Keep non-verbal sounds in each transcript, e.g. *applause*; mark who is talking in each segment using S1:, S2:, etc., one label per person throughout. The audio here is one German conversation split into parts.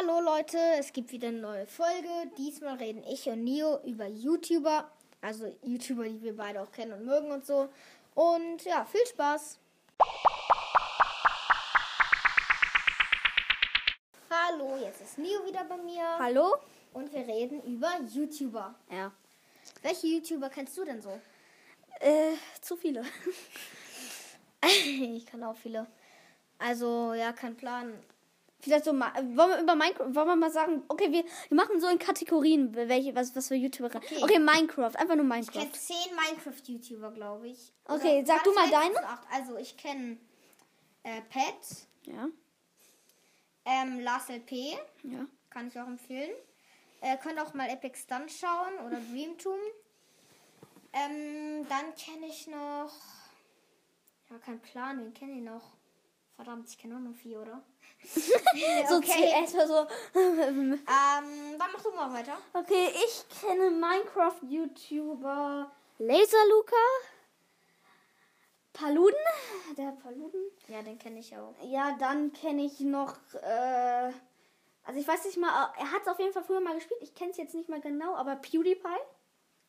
S1: Hallo Leute, es gibt wieder eine neue Folge. Diesmal reden ich und Nio über YouTuber, also YouTuber, die wir beide auch kennen und mögen und so. Und ja, viel Spaß. Hallo, jetzt ist Nio wieder bei mir
S2: Hallo?
S1: und wir reden über YouTuber.
S2: Ja.
S1: Welche YouTuber kennst du denn so?
S2: Äh, zu viele. *laughs*
S1: ich kann auch viele. Also, ja, kein Plan.
S2: Vielleicht so mal, wollen wir über Minecraft, wollen wir mal sagen, okay, wir, wir machen so in Kategorien, welche, was, was für YouTuber. Okay. okay, Minecraft, einfach nur
S1: Ich kenne
S2: Minecraft.
S1: zehn Minecraft-YouTuber, glaube ich.
S2: Okay, sag
S1: war
S2: du mal deine.
S1: Also, ich kenne äh, Pet,
S2: Ja,
S1: ähm, Lars LP,
S2: ja.
S1: kann ich auch empfehlen. Äh, könnt auch mal Epic Stunt schauen oder Dreamtoon. Ähm, dann kenne ich noch. Ja, kein Plan, wen kenne ich noch? Verdammt, ich kenne nur noch vier, oder? *laughs*
S2: So
S1: okay.
S2: erstmal so. *laughs*
S1: Ähm, dann mach du mal weiter.
S2: okay, ich kenne Minecraft-YouTuber Laserluca. Paluden. Der Paluden.
S1: Ja, den kenne ich auch.
S2: Ja, dann kenne ich noch, äh, also ich weiß nicht mal, er hat es auf jeden Fall früher mal gespielt. Ich kenne es jetzt nicht mal genau, aber PewDiePie.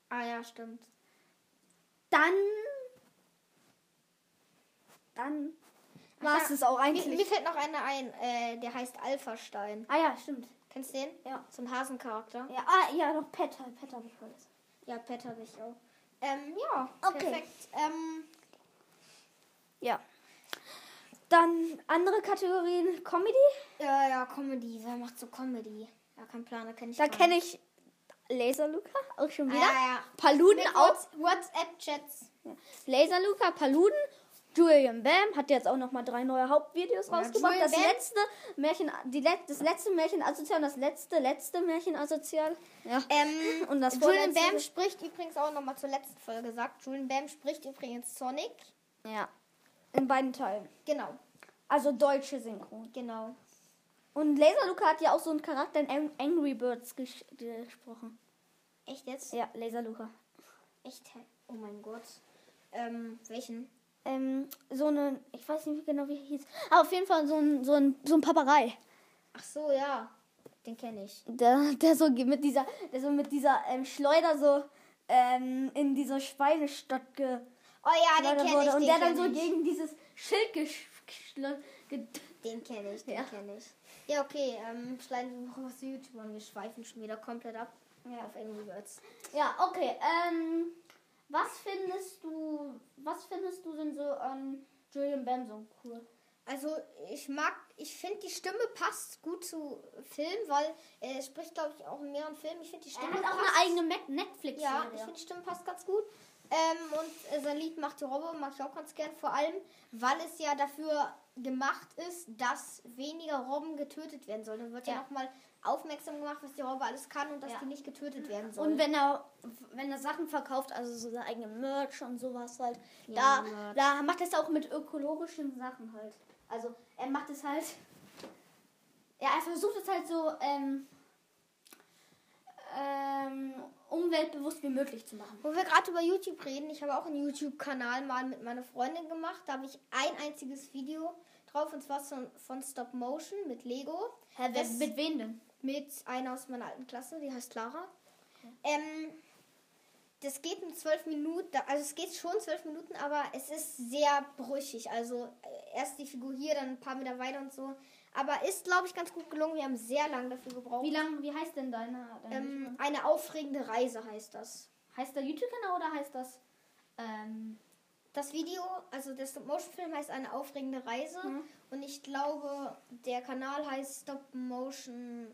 S1: Ah ja, stimmt.
S2: Dann, dann war es es auch
S1: Mir,
S2: eigentlich.
S1: mir fällt noch einer ein, äh, der heißt Alpha-Stein.
S2: ah ja, stimmt.
S1: Kennst du den?
S2: Ja.
S1: So ein Hasencharakter.
S2: Ja, ah, ja, noch Pet, Pet habe ich vergessen.
S1: Ja, Pet habe ich auch. Ähm, ja,
S2: Okay.
S1: perfekt. Ähm,
S2: Ja. Dann andere Kategorien, Comedy.
S1: ja, ja, Comedy. Wer macht so Comedy? Ja, kein Plan, da kenne ich
S2: Da kenne ich Laserluca, auch schon
S1: Ah,
S2: wieder.
S1: ja, ja.
S2: Paluden
S1: Mit
S2: auch.
S1: Whats- WhatsApp-Chats.
S2: Laserluca, Paluden, Julian Bam hat jetzt auch noch mal drei neue Hauptvideos
S1: Ja,
S2: rausgebracht.
S1: Julian
S2: Das
S1: Bam.
S2: letzte Märchen, die Let das letzte Märchen asozial und das letzte, letzte Märchen asozial. Ja.
S1: Ähm,
S2: Und das
S1: Julian Bam spricht übrigens auch nochmal zur letzten Folge gesagt. Julian Bam spricht übrigens Sonic.
S2: Ja. In beiden Teilen.
S1: Genau,
S2: Also deutsche Synchron.
S1: genau.
S2: Und Laserluca hat ja auch so einen Charakter in Ang- Angry Birds ges gesprochen.
S1: Echt jetzt?
S2: Ja, Laserluca.
S1: Echt? Oh mein Gott. Ähm, welchen?
S2: Ähm, so eine, ich weiß nicht genau, wie hieß. Aber auf jeden Fall so ein, so ein, so ein Paparei.
S1: Ach so, ja. Den kenne ich.
S2: Der, der so mit dieser, der so mit dieser ähm, Schleuder so ähm, in diese Schweinestadt ge
S1: Oh ja, den
S2: geschleudert
S1: kenne ich.
S2: Und der dann so
S1: ich.
S2: gegen dieses Schild gesch geschle- ge
S1: Den kenne ich, den
S2: Ja.
S1: kenne ich. Ja, okay, ähm, schneiden wir zu YouTube und wir schweifen schon wieder komplett ab.
S2: Ja.
S1: Auf Angry Birds.
S2: Ja, okay. Ähm, was findest du, was findest du denn so an Julian Bam so cool?
S1: Also, ich mag, ich finde, die Stimme passt gut zu Film, weil er spricht, glaube ich, auch in mehreren Filmen. Ich finde, die
S2: Er
S1: Stimme
S2: hat auch
S1: passt.
S2: eine eigene Netflix-Serie.
S1: Ja, ich finde, die Stimme passt ganz gut. Ähm, und sein Lied Macht die Robbe mag ich auch ganz gern. Vor allem, weil es ja dafür gemacht ist, dass weniger Robben getötet werden sollen. Dann wird ja,
S2: Ja.
S1: nochmal aufmerksam gemacht, was die Robbe alles kann und dass
S2: Ja.
S1: die nicht getötet werden sollen.
S2: Und wenn er, wenn er Sachen verkauft, also so seine eigene Merch und sowas halt,
S1: Ja,
S2: da, da macht er es auch mit ökologischen Sachen halt. Also er macht es halt, ja, er versucht es halt so ähm, umweltbewusst wie möglich zu machen.
S1: Wo wir gerade über YouTube reden, ich habe auch einen YouTube-Kanal mal mit meiner Freundin gemacht. Da habe ich ein einziges Video drauf und zwar von, von Stop Motion mit Lego.
S2: Hä, wer,
S1: Das-
S2: mit wem denn?
S1: mit einer aus meiner alten Klasse, die heißt Clara. Ähm, das geht in zwölf Minuten, also es geht schon zwölf Minuten, aber es ist sehr brüchig. Also äh, erst die Figur hier, dann ein paar Meter weiter und so. Aber ist, glaube ich, ganz gut gelungen. Wir haben sehr lange dafür gebraucht.
S2: Wie lang, wie heißt denn deine, deine
S1: Ähm, eine aufregende Reise heißt das.
S2: heißt der YouTube-Kanal oder heißt das ähm,
S1: Das Video, also der Stop-Motion-Film heißt eine aufregende Reise.
S2: Mhm.
S1: Und ich glaube, der Kanal heißt Stop-Motion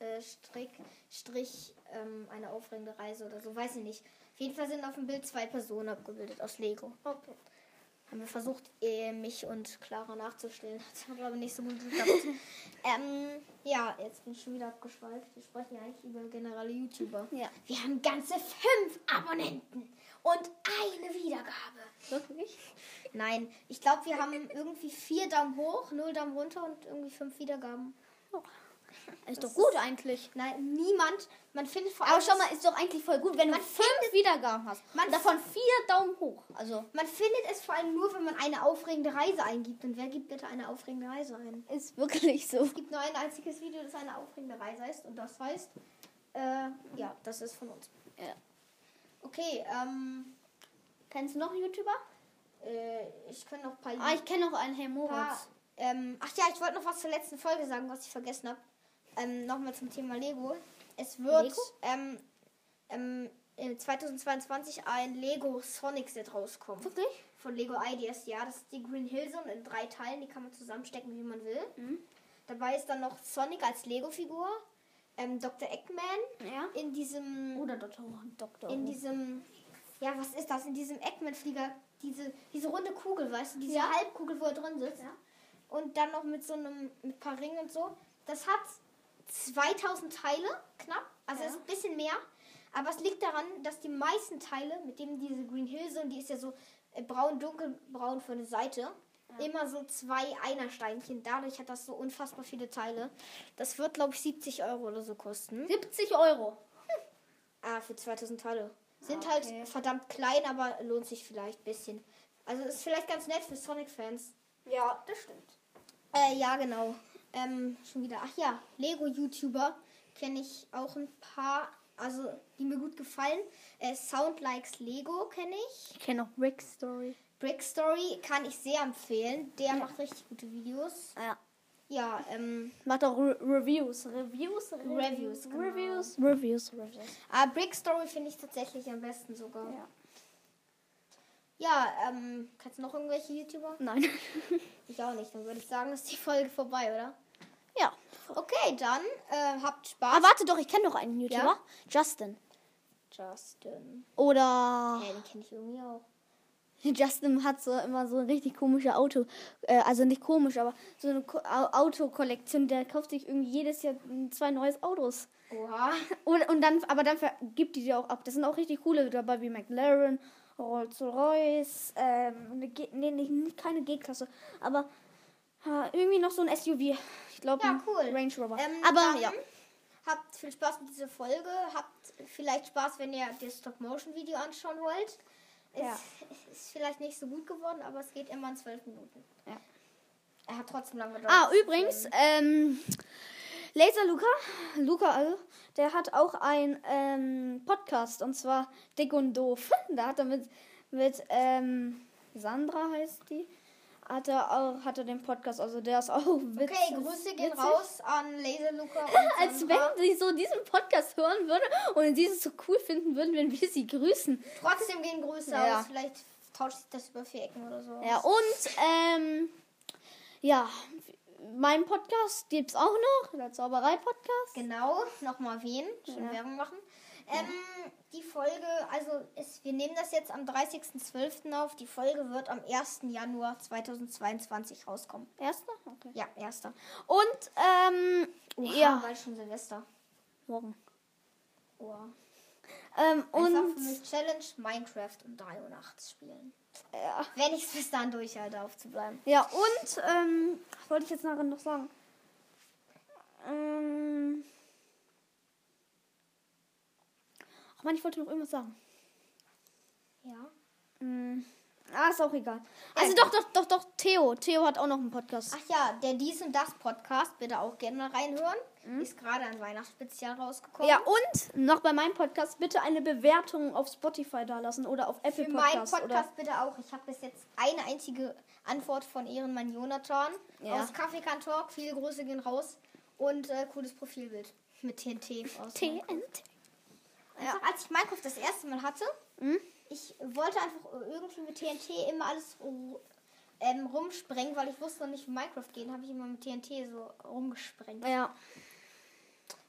S1: äh, Strick, Strich ähm, eine aufregende Reise oder so, weiß ich nicht. Auf jeden Fall sind auf dem Bild zwei Personen abgebildet aus Lego.
S2: Okay.
S1: Haben wir versucht, eh, mich und Clara nachzustellen. *laughs* Das hat aber nicht so gut geklappt. *laughs* ähm, ja, jetzt bin ich schon wieder abgeschweift. Wir sprechen ja eigentlich über generelle YouTuber.
S2: Ja.
S1: Wir haben ganze fünf Abonnenten und eine Wiedergabe.
S2: Wirklich?
S1: Nein, ich glaube, wir haben irgendwie vier Daumen hoch, null Daumen runter und irgendwie fünf Wiedergaben.
S2: Ist
S1: Das
S2: doch gut eigentlich.
S1: Nein, niemand. Man findet vor
S2: Aber
S1: allem.
S2: schau mal, ist doch eigentlich voll gut, wenn du
S1: Man
S2: fünf Wiedergaben hast.
S1: man
S2: davon vier Daumen hoch. Also
S1: Man findet es vor allem nur, wenn man eine aufregende Reise eingibt. Und wer gibt bitte eine aufregende Reise ein?
S2: ist wirklich so.
S1: Es gibt nur ein einziges Video, das eine aufregende Reise ist. Und das heißt, äh, ja, das ist von uns.
S2: Ja.
S1: Okay, ähm,
S2: Kennst du noch einen YouTuber?
S1: äh, ich kann noch ein paar.
S2: Ah, ich kenne noch einen, Hey
S1: paar
S2: Moritz.
S1: ähm, ach ja, ich wollte noch was zur letzten Folge sagen, was ich vergessen habe. Ähm, Nochmal zum Thema Lego. Es wird
S2: Lego?
S1: ähm, ähm, in 2022 ein Lego Sonic Set rauskommen.
S2: Wirklich?
S1: Von Lego Ideas, ja. Das ist die Green Hill Zone in drei Teilen. Die kann man zusammenstecken, wie man will.
S2: Mhm.
S1: Dabei ist dann noch Sonic als Lego-Figur. Ähm, Dr. Eggman
S2: Ja.
S1: in diesem.
S2: Oder Dr. Dr.
S1: In diesem. Ja, was ist das? In diesem Eggman-Flieger. Diese, diese runde Kugel, weißt du? Diese
S2: Ja.
S1: Halbkugel, wo er drin sitzt.
S2: Ja.
S1: Und dann noch mit so einem. mit ein paar Ringen und so. Das hat 2000 Teile, knapp. Also
S2: Ja.
S1: ist ein bisschen mehr. Aber es liegt daran, dass die meisten Teile, mit denen diese Green Hill Zone, die ist ja so äh, braun, dunkelbraun für eine Seite, immer so zwei Einersteinchen. Dadurch hat das so unfassbar viele Teile. Das wird, glaube ich, 70 Euro oder so kosten.
S2: 70 Euro.
S1: Ah, für 2000 Teile. Sind
S2: Ah, okay.
S1: halt verdammt klein, aber lohnt sich vielleicht ein bisschen. Also ist vielleicht ganz nett für Sonic-Fans.
S2: Ja, das stimmt.
S1: Äh, ja, genau. Ähm, schon wieder. Ach ja, Lego-YouTuber kenne ich auch ein paar, also die mir gut gefallen. Äh, Sound Likes Lego kenne ich.
S2: Ich kenne noch Rick Story.
S1: Brick Story kann ich sehr empfehlen. Der macht richtig gute Videos.
S2: Ja.
S1: Ja, ähm,
S2: Macht auch Re Reviews. Reviews?
S1: Reviews, genau.
S2: Reviews. Reviews. Reviews.
S1: aber Brick Story finde ich tatsächlich am besten sogar.
S2: Ja.
S1: Ja, ähm, kennst du noch irgendwelche YouTuber?
S2: Nein. *laughs*
S1: Ich auch nicht. Dann würde ich sagen, ist die Folge vorbei, oder?
S2: ja.
S1: Okay, dann äh, habt Spaß.
S2: Aber warte doch, ich kenne noch einen YouTuber.
S1: Ja?
S2: Justin.
S1: Justin.
S2: Oder
S1: Ja, den kenne ich irgendwie auch. *laughs*
S2: Justin hat so immer so ein richtig komische Auto, äh, also nicht komisch, aber so eine Ko Au- Autokollektion. Der kauft sich irgendwie jedes Jahr zwei neues Autos.
S1: Oha. *laughs*
S2: Und, und dann, aber dann gibt die die auch ab. Das sind auch richtig coole dabei wie McLaren, Rolls-Royce, ähm, eine G nee, nicht, keine G-Klasse, aber äh, irgendwie noch so ein SUV. Ich glaube,
S1: Ja, cool.
S2: Range Rover.
S1: Ähm,
S2: aber ja.
S1: Habt viel Spaß mit dieser Folge. Habt vielleicht Spaß, wenn ihr das Stop-Motion-Video anschauen wollt. Es
S2: Ja. *laughs*
S1: ist vielleicht nicht so gut geworden, aber es geht immer in zwölf Minuten.
S2: Ja.
S1: Er hat trotzdem lange gedauert.
S2: Ah, übrigens,
S1: filmen.
S2: ähm, Laser Luca, Luca also, der hat auch einen ähm, Podcast und zwar Dick und Doof. *laughs* Da hat er mit, mit ähm, Sandra heißt die, hat er auch hat er den Podcast, also der ist auch witzig.
S1: Okay, Grüße gehen
S2: witzig.
S1: raus an Laser Luca *laughs*
S2: Als wenn sie so diesen Podcast hören würde und sie es so cool finden würden, wenn wir sie grüßen.
S1: Trotzdem gehen Grüße
S2: Ja.
S1: aus. Vielleicht tauscht sich das über vier Ecken oder so.
S2: Ja, und ähm, ja, mein Podcast gibt's auch noch, der Zauberei-Podcast.
S1: Genau, nochmal wen? Schön
S2: Ja.
S1: Werbung machen. Ähm, die Folge, also ist, wir nehmen das jetzt am 30.12. auf. Die Folge wird am 1. Januar 2022 rauskommen.
S2: Erster? Okay.
S1: Ja, 1.
S2: Und, ähm,
S1: Oha,
S2: ja,
S1: bald schon Silvester.
S2: morgen.
S1: Oha.
S2: Ähm, und,
S1: für mich Challenge Minecraft um 3 Uhr nachts spielen.
S2: ja.
S1: Wenn ich es bis dann durchhalte, aufzubleiben.
S2: ja, und, ähm, was wollte ich jetzt nachher noch sagen? Ähm, ach man, ich wollte noch irgendwas sagen.
S1: Ja.
S2: Hm, ah, ist auch egal. Also
S1: Ähm.
S2: doch, doch, doch, doch, Theo. Theo hat auch noch einen Podcast.
S1: Ach ja, der Dies und Das Podcast, bitte auch gerne mal reinhören.
S2: Mhm.
S1: Ist gerade ein Weihnachtsspezial rausgekommen.
S2: Ja, und noch bei meinem Podcast bitte eine Bewertung auf Spotify da lassen oder auf Apple
S1: Für meinen
S2: Podcast.
S1: Podcast bitte auch. Ich habe bis jetzt eine einzige Antwort von Ehrenmann Jonathan
S2: Ja.
S1: aus Kaffeekantalk. Viele Grüße gehen raus. Und äh, cooles Profilbild mit TNT. Aus
S2: TNT.
S1: Einfach, als ich Minecraft das erste Mal hatte,
S2: Mhm.
S1: ich wollte einfach irgendwie mit TNT immer alles ähm, rumsprengen, weil ich wusste noch nicht, wie Minecraft geht. habe ich immer mit TNT so rumgesprengt.
S2: Ja.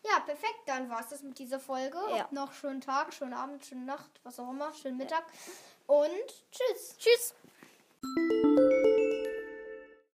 S1: Ja, perfekt. Dann war es das mit dieser Folge.
S2: Ja.
S1: Habt noch schönen Tag, schönen Abend, schöne Nacht, was auch immer, schönen Mittag. Und tschüss.
S2: Tschüss.